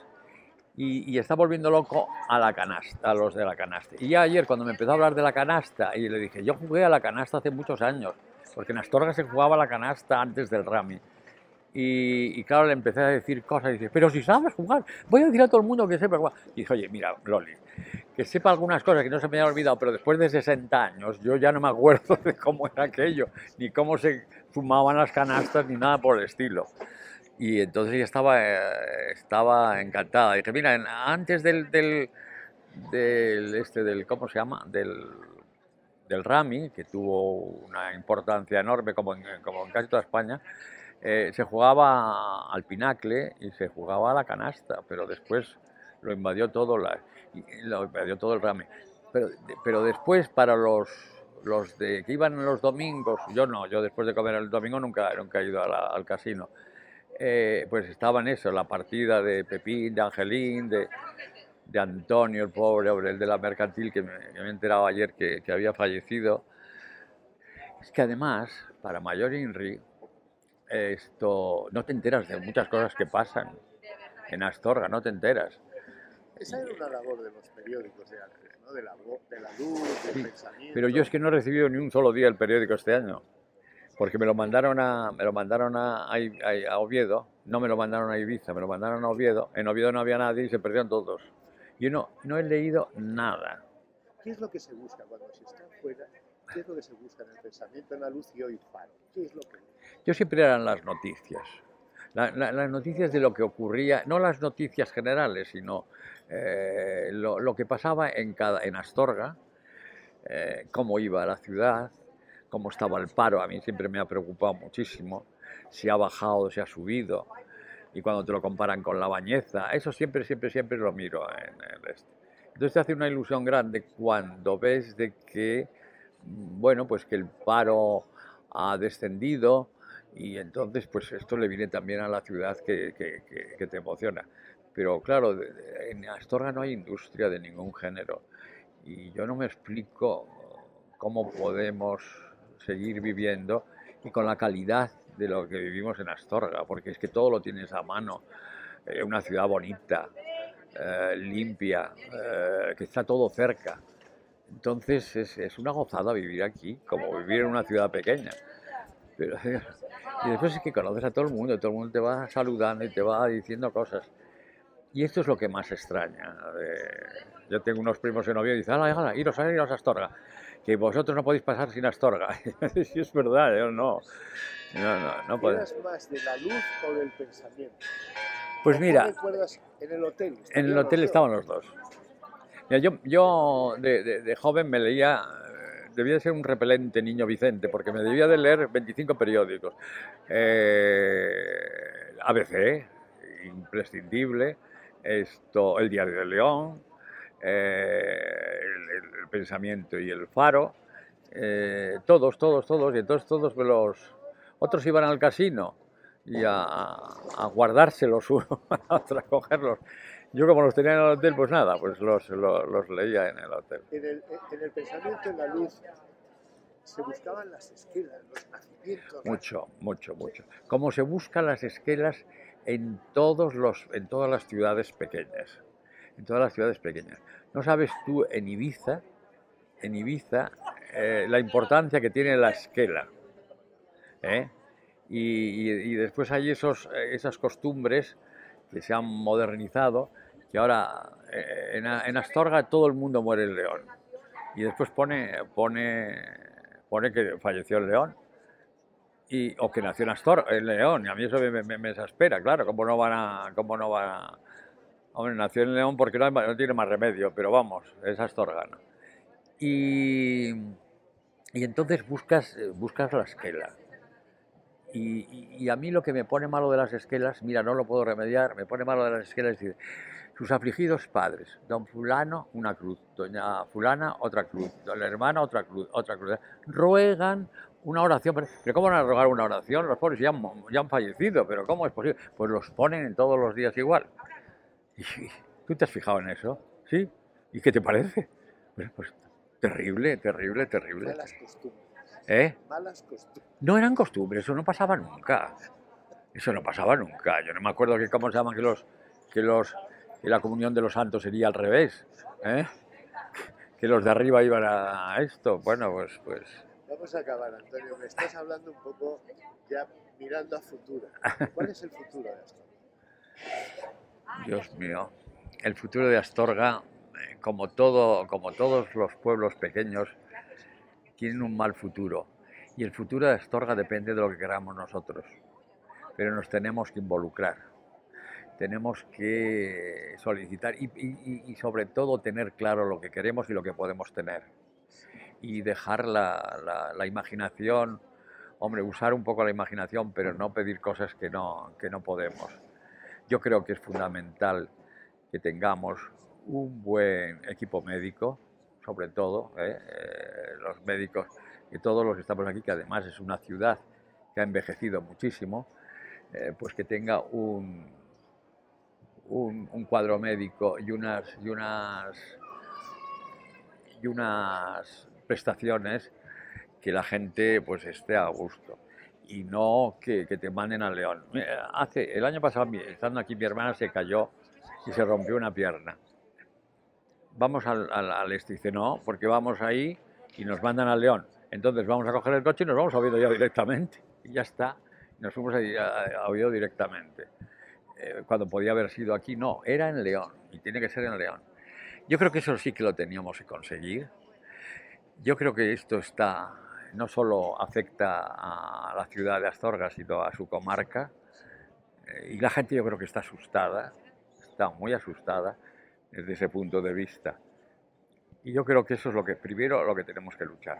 Y, y está volviendo loco a la canasta, a los de la canasta. Y ya ayer cuando me empezó a hablar de la canasta, y le dije, yo jugué a la canasta hace muchos años, porque en Astorga se jugaba la canasta antes del Rami. Y, y claro, le empecé a decir cosas, y dice, pero si sabes jugar, voy a decir a todo el mundo que sepa jugar. Y dije, oye, mira, Loli, que sepa algunas cosas que no se me hayan olvidado, pero después de 60 años yo ya no me acuerdo de cómo era aquello, ni cómo se fumaban las canastas, ni nada por el estilo. Y entonces ella estaba, eh, estaba encantada. Dije, mira, antes del, del, del, este, del, ¿cómo se llama? Del, del Rami, que tuvo una importancia enorme como en, como en casi toda España, eh, se jugaba al pinacle y se jugaba a la canasta, pero después lo invadió todo, lo invadió todo el Rami. Pero, después para los, los de, que iban los domingos, yo no, yo después de comer el domingo nunca, he ido al casino, eh, pues estaba en eso, la partida de Pepín, de Angelín, de, de Antonio, el pobre, el de la mercantil, que me, que he ayer que, que había fallecido. Es que además, para Mayor Inri, esto, no te enteras de muchas cosas que pasan en Astorga, no te enteras. Esa era una labor de los periódicos de antes, ¿no? De la, de la luz, del Sí, pensamiento. Pero yo es que no he recibido ni un solo día el periódico este año, porque me lo mandaron a, me lo mandaron a, a- a Oviedo, no me lo mandaron a Ibiza, me lo mandaron a Oviedo. En Oviedo no había nadie y se perdieron todos. Yo no, no he leído nada. ¿Qué es lo que se busca cuando se está fuera? ¿Qué es lo que se busca en el pensamiento, en la luz y hoy faro? ¿Qué es lo que Yo siempre eran las noticias. La- la- las noticias de lo que ocurría, no las noticias generales, sino eh, lo, lo que pasaba en, cada, en Astorga, eh, cómo iba la ciudad, cómo estaba el paro. A mí siempre me ha preocupado muchísimo si ha bajado, si ha subido. Y cuando te lo comparan con la bañeza, eso siempre, siempre, siempre lo miro en el este. Entonces te hace una ilusión grande cuando ves de que, mm, bueno, pues que el paro ha descendido y entonces pues esto le viene también a la ciudad que, que- te emociona. Pero claro, en Astorga no hay industria de ningún género y yo no me explico cómo podemos seguir viviendo y con la calidad de lo que vivimos en Astorga, porque es que todo lo tienes a mano, eh, una ciudad bonita, eh, limpia, eh, que está todo cerca. Entonces es, es una gozada vivir aquí, como vivir en una ciudad pequeña. Pero, y después es que conoces a todo el mundo, todo el mundo te va saludando y te va diciendo cosas. Y esto es lo que más extraña. de- yo tengo unos primos en Oviedo y dicen, hala, hala, iros a iros a Astorga, que vosotros no podéis pasar sin Astorga. sí, es verdad, yo no. No, no, no. ¿Eras más de la luz o del pensamiento? Pues ¿O qué mira, recuerdas en el hotel? En el ¿Estarían los hotel estaban los dos. Mira, yo yo de, de- de joven me leía, eh, debía de ser un repelente niño Vicente, porque me debía de leer 25 periódicos. Eh, ABC, imprescindible, esto, El Diario de León, eh, el, Pensamiento y El Faro, eh, todos, todos, todos, y entonces todos los... Otros iban al casino y a, a guardárselos uno a otro, a cogerlos. Yo como los tenía en el hotel, pues nada, pues los, los, los leía en el hotel. En el, en el pensamiento, en la luz, se buscaban las esquelas, los nacimientos. Mucho, mucho, mucho. Como se buscan las esquelas en, todos los, en todas las ciudades pequeñas. En todas las ciudades pequeñas. ¿No sabes tú en Ibiza, en Ibiza, eh, la importancia que tiene la esquela? ¿eh? Y, y- y después hay esos, eh, esas costumbres que se han modernizado, que ahora eh, en, Astorga todo el mundo muere el león. Y después pone, pone, pone que falleció el león y, o que nació en Astorga, en León, y a mí eso me, me, me exaspera, claro, cómo no van a, cómo no van. Hombre, nació en León porque no, no tiene más remedio, pero vamos, es astorgano. Y, y entonces buscas, buscas la esquela. Y, y- y a mí lo que me pone malo de las esquelas, mira, no lo puedo remediar, me pone malo de las esquelas, es decir, sus afligidos padres, don fulano una cruz, doña fulana otra cruz, la hermana otra cruz, otra cruz, ruegan una oración, pero, ¿cómo van a rogar una oración? Los pobres ya han, ya han fallecido, pero ¿cómo es posible? Pues los ponen en todos los días igual. Y, ¿Tú te has fijado en eso? ¿Sí? ¿Y qué te parece? Pues, pues terrible, terrible, terrible. Malas costumbres. ¿Eh? Malas costumbres. No eran costumbres, eso no pasaba nunca. Eso no pasaba nunca. Yo no me acuerdo que cómo se llaman que los que los que la comunión de los santos sería al revés, ¿eh? Que los de arriba iban a esto. Bueno, pues pues Vamos a acabar, Antonio. Me estás hablando un poco ya mirando a futuro. ¿Cuál es el futuro de esto? Dios mío, el futuro de Astorga, eh, como todo, como todos los pueblos pequeños, tienen un mal futuro. Y el futuro de Astorga depende de lo que queramos nosotros. Pero nos tenemos que involucrar. Tenemos que solicitar y, y- y- sobre todo tener claro lo que queremos y lo que podemos tener. Y dejar la, la- la imaginación, hombre, usar un poco la imaginación, pero no pedir cosas que no, que no podemos. Yo creo que es fundamental que tengamos un buen equipo médico, sobre todo, ¿eh? Eh, los médicos, que todos los que estamos aquí, que además es una ciudad que ha envejecido muchísimo, eh, pues que tenga un, un, un cuadro médico y unas, y unas, y unas prestaciones que la gente pues esté a gusto y no que, que te manden al león. Mira, Hace, el año pasado, estando aquí, mi hermana se cayó y se rompió una pierna. Vamos al, al, al este, dice, no, porque vamos ahí y nos mandan al león. Entonces vamos a coger el coche y nos vamos a Oviedo ya directamente. Y ya está, nos fuimos ahí a, a Oviedo directamente. Eh, cuando podía haber sido aquí, no, era en León y tiene que ser en León. Yo creo que eso sí que lo teníamos que conseguir. Yo creo que esto está, no solo afecta a la ciudad de Astorga, sino a su comarca. Eh, y la gente yo creo que está asustada, está muy asustada desde ese punto de vista. Y yo creo que eso es lo que primero lo que tenemos que luchar.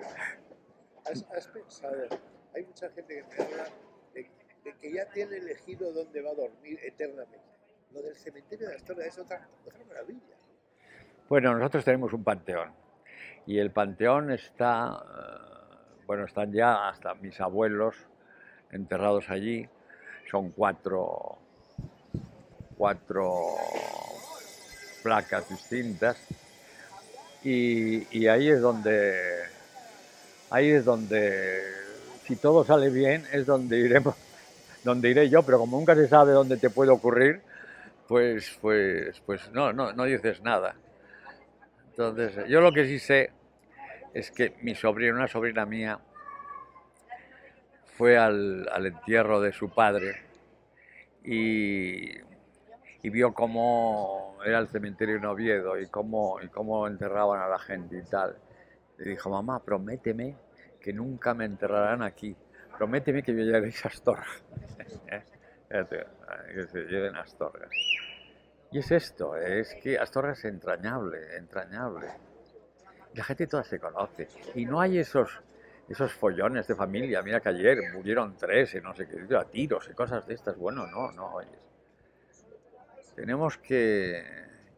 ¿Has, has pensado? Hay mucha gente que me habla que ya tiene elegido dónde va a dormir eternamente. Lo del cementerio de Astorga es otra, otra maravilla. Bueno, nosotros tenemos un panteón y el panteón está, eh, bueno, están ya hasta mis abuelos enterrados allí. Son cuatro, cuatro placas distintas y, y ahí es donde, ahí es donde, si todo sale bien, es donde iremos, donde iré yo, pero como nunca se sabe dónde te puede ocurrir, pues, pues, pues no, no, no dices nada. Entonces, yo lo que sí sé es que mi sobrina, una sobrina mía, fue al, al entierro de su padre y, y vio cómo era el cementerio en Oviedo y cómo, y cómo enterraban a la gente y tal. Le dijo, mamá, prométeme que nunca me enterrarán aquí. Prométeme que me llevéis a Astorga. Que se lleven a Astorga. Y es esto, es que Astorga es entrañable, entrañable. La gente toda se conoce. Y no hay esos, esos follones de familia. Mira que ayer murieron tres y no sé qué, a tiros y cosas de estas. Bueno, no, no oyes. Tenemos que,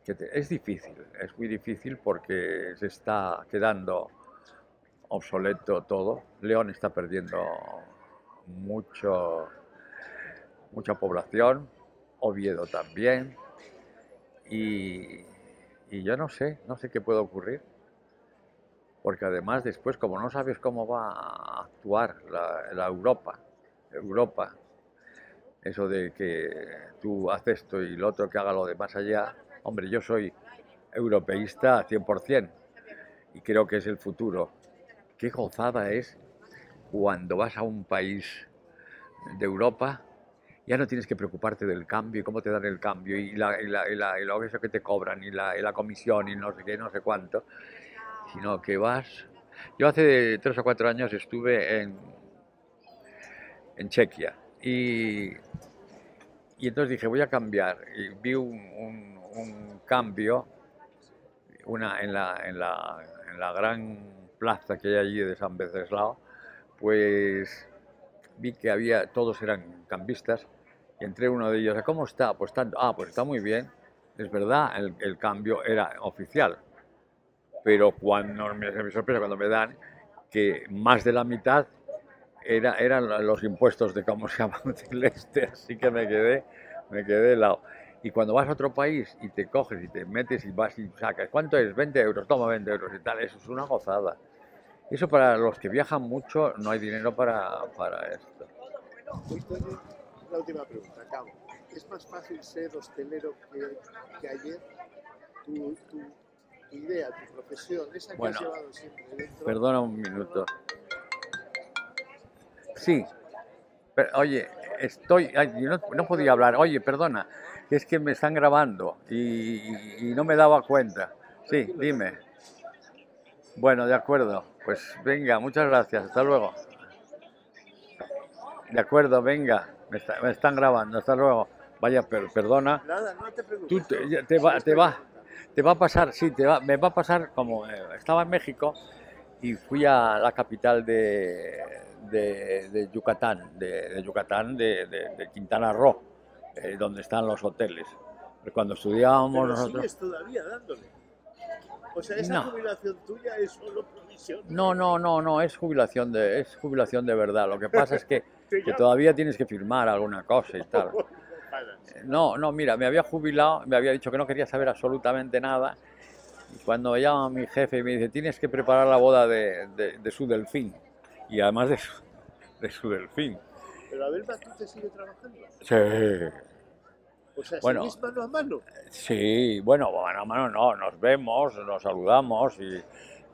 que te- es difícil, es muy difícil porque se está quedando obsoleto todo. León está perdiendo mucho, mucha población, Oviedo también. Y, yo no sé, no sé qué puede ocurrir. porque además después, como no sabes cómo va a actuar la, Europa, Europa, eso de que tú haces esto y lo otro que haga lo de más allá, hombre, yo soy europeísta 100% y creo que es el futuro. Qué gozada es cuando vas a un país de Europa, ya no tienes que preocuparte del cambio y cómo te dan el cambio y, la, y, la, y, la, y lo que te cobran y la, comisión y no sé qué, no sé cuánto, sino que vas... Yo hace tres o cuatro años estuve en, Chequia y, entonces dije, voy a cambiar. Y vi un, un, un cambio una, en, la, en, la, en la gran plaza que hay allí de San Venceslao, pues vi que había, todos eran campistas, y entré uno de ellos, ¿cómo está? Pues tanto, ah, pues está muy bien, es verdad, el, el cambio era oficial, pero cuando me, me sorprende cuando me dan que más de la mitad era, eran los impuestos de, ¿cómo se llama?, del este, así que me quedé, me quedé helado. Y cuando vas a otro país y te coges y te metes y vas y sacas, ¿cuánto es? 20 euros, toma 20 euros y tal, eso es una gozada. Eso para los que viajan mucho no hay dinero para, para esto. La última pregunta, acabo. ¿Es más fácil ser hostelero que, que ayer? Tu, tu, tu, idea, tu profesión, esa que bueno, has llevado siempre dentro. Perdona un minuto. Sí. Pero, oye, estoy. Ay, no, no, podía hablar. Oye, perdona, que es que me están grabando y, no me daba cuenta. Sí, dime. Bueno, de acuerdo. Pues venga, muchas gracias. Hasta luego. De acuerdo, venga. Me, está, me están grabando. Hasta luego. Vaya, per, perdona. Nada, no te preocupes. Tú te, te, va, te, va, te va a pasar, sí, te va, me va a pasar como eh, estaba en México y fui a la capital de, de, de Yucatán, de, de Yucatán, de, de, Quintana Roo, eh, donde están los hoteles. Cuando estudiábamos Pero nosotros. sigues todavía dándole. O sea, esa No. jubilación tuya es solo provisión. No, no, no, no, es jubilación de, es jubilación de verdad. Lo que pasa es que, que todavía tienes que firmar alguna cosa y tal. No, no, mira, me había jubilado, me había dicho que no quería saber absolutamente nada. Y cuando me llama mi jefe y me dice, tienes que preparar la boda de, de, de su delfín. Y además de su, de su delfín. Pero Abel Matute sigue trabajando. Sí. O sea, Bueno. ¿seguís mano a mano? Sí, bueno, mano a mano no, nos vemos, nos saludamos y,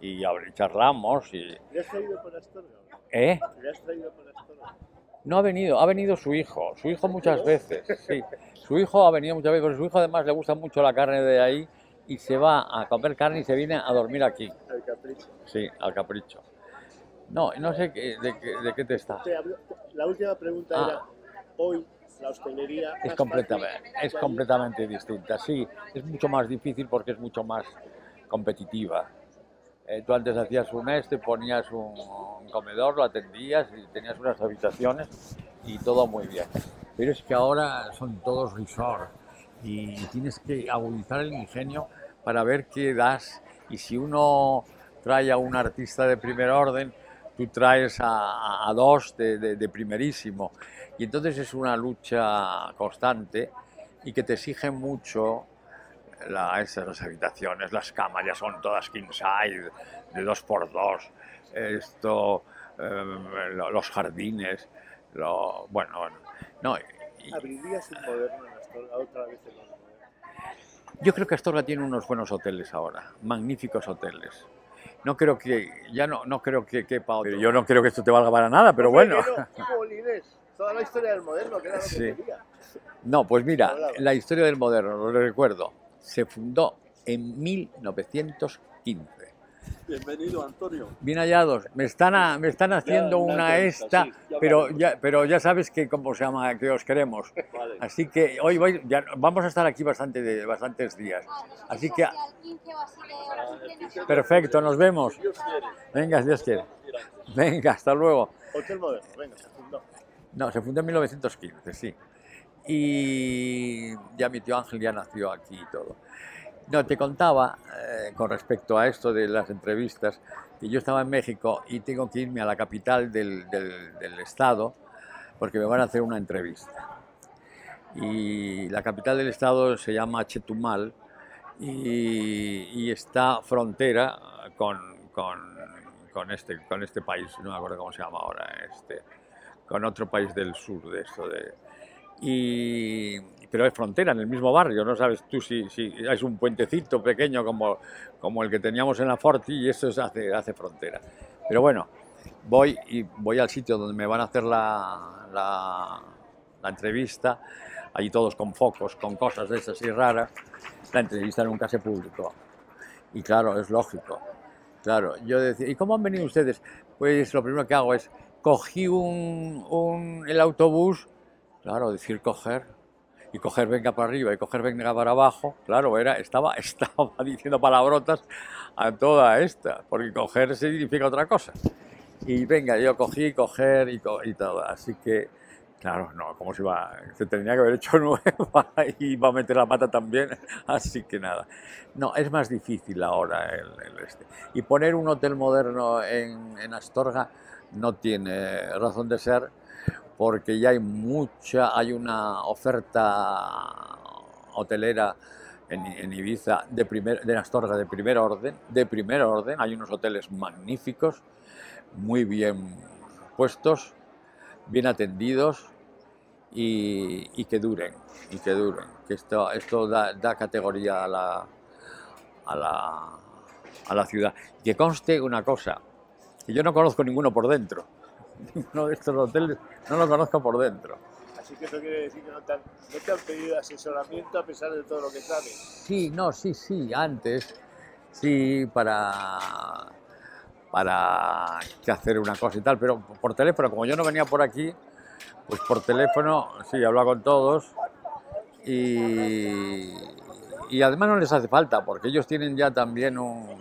y charlamos y... ¿Le has traído por Astorga? ¿Eh? ¿Le has traído por Astorga? No ha venido, ha venido su hijo, su hijo muchas veces, sí. Su hijo ha venido muchas veces, porque su hijo además le gusta mucho la carne de ahí y se va a comer carne y se viene a dormir aquí, Al capricho. sí, al capricho. No, no sé de, qué- de qué te está. Te hablo- La última pregunta Ah. era, hoy la hostelería... Es completamente, es completamente distinta, sí, es mucho más difícil porque es mucho más competitiva. Eh, tú antes hacías un mes, te ponías un, un comedor, lo atendías y tenías unas habitaciones y todo muy bien. Pero es que ahora son todos resort y tienes que agudizar el ingenio para ver qué das y si uno trae a un artista de primer orden, tú traes a, dos de, de- de primerísimo. Y entonces es una lucha constante y que te exige mucho la, esas, las habitaciones, las camas ya son todas king size, de dos por dos, esto, eh, lo- los jardines, lo, bueno, bueno, no, y- ¿Abrirías un moderno en Astorga otra vez yo creo que Astorga tiene unos buenos hoteles ahora, magníficos hoteles. No creo que, ya no, no creo que quepa otro. Yo no creo que esto te valga para nada, pero bueno. toda la historia del moderno, que era lo que Sí. quería. No, pues mira, la historia del moderno, lo recuerdo, se fundó en 1915. Bienvenido, Antonio. Bien hallados. Me están, a- me están haciendo Ya, una esta, sí, ya pero ya, pero ya sabes que cómo se llama, que os queremos. Vale. Así que hoy voy, ya, vamos a estar aquí bastante de, bastantes días. Así que, perfecto, nos vemos. Venga, Dios quiere. Venga, hasta luego. Hotel moderno, venga, se fundó. No, se fundó en 1915, sí. Y ya mi tío Ángel ya nació aquí y todo. No, te contaba eh, con respecto a esto de las entrevistas, que yo estaba en México y tengo que irme a la capital del, del- del estado porque me van a hacer una entrevista. Y la capital del estado se llama Chetumal y, y está frontera con, con con, este, con este país, no me acuerdo cómo se llama ahora, este, con otro país del sur de esto. De, y, pero es frontera, en el mismo barrio, no sabes tú si, es un puentecito pequeño como, como el que teníamos en la Forti y eso es, hace, hace frontera. Pero bueno, voy y voy al sitio donde me van a hacer la, la, la entrevista, allí todos con focos, con cosas de esas y raras. La entrevista nunca se publicó. Y claro, es lógico. Claro, yo decía, ¿y cómo han venido ustedes? Pues lo primero que hago es, cogí un, un- el autobús, claro, decir coger, y coger venga para arriba y coger venga para abajo, claro, era, estaba, estaba diciendo palabrotas a toda esta, porque coger significa otra cosa. Y venga, yo cogí, coger y, co- y todo, así que, claro, no, como se iba, se tenía que haber hecho nueva y iba a meter la pata también, así que nada. No, es más difícil ahora el, el este. Y poner un hotel moderno en, en Astorga no tiene razón de ser porque ya hay mucha, hay una oferta hotelera en, Ibiza de, primer, de Astorga de primer orden, de primer orden, hay unos hoteles magníficos, muy bien puestos, bien atendidos y, y que duren, y que duren, que esto, esto da, da categoría a la, a la, a la ciudad. Que conste una cosa, que yo no conozco ninguno por dentro. Ninguno de estos hoteles no lo conozco por dentro. Así que eso quiere decir que no te han, no te han pedido asesoramiento a pesar de todo lo que sabes. Sí, no, sí, sí, antes, sí, para, para que hacer una cosa y tal, pero por teléfono, como yo no venía por aquí, pues por teléfono, sí, hablaba con todos y, y además no les hace falta, porque ellos tienen ya también un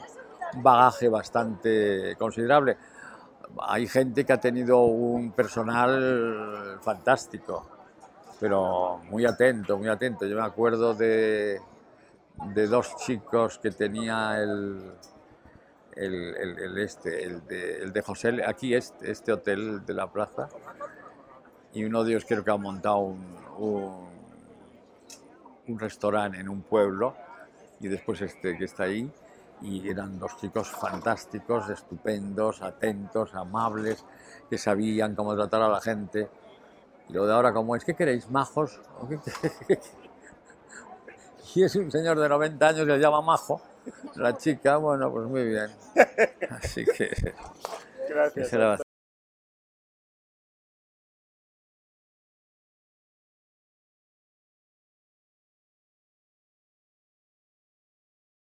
bagaje bastante considerable. Hay gente que ha tenido un personal fantástico, pero muy atento, muy atento. Yo me acuerdo de, de dos chicos que tenía el, el, este, el de, José, aquí este, este hotel de la plaza, y uno de ellos creo que ha montado un, un restaurante en un pueblo, y después este que está ahí, y eran dos chicos fantásticos, estupendos, atentos, amables, que sabían cómo tratar a la gente. Y lo de ahora, como es? ¿Qué queréis, majos? Y es un señor de 90 años que se llama Majo. La chica, bueno, pues muy bien. Así que, ¿qué Gracias.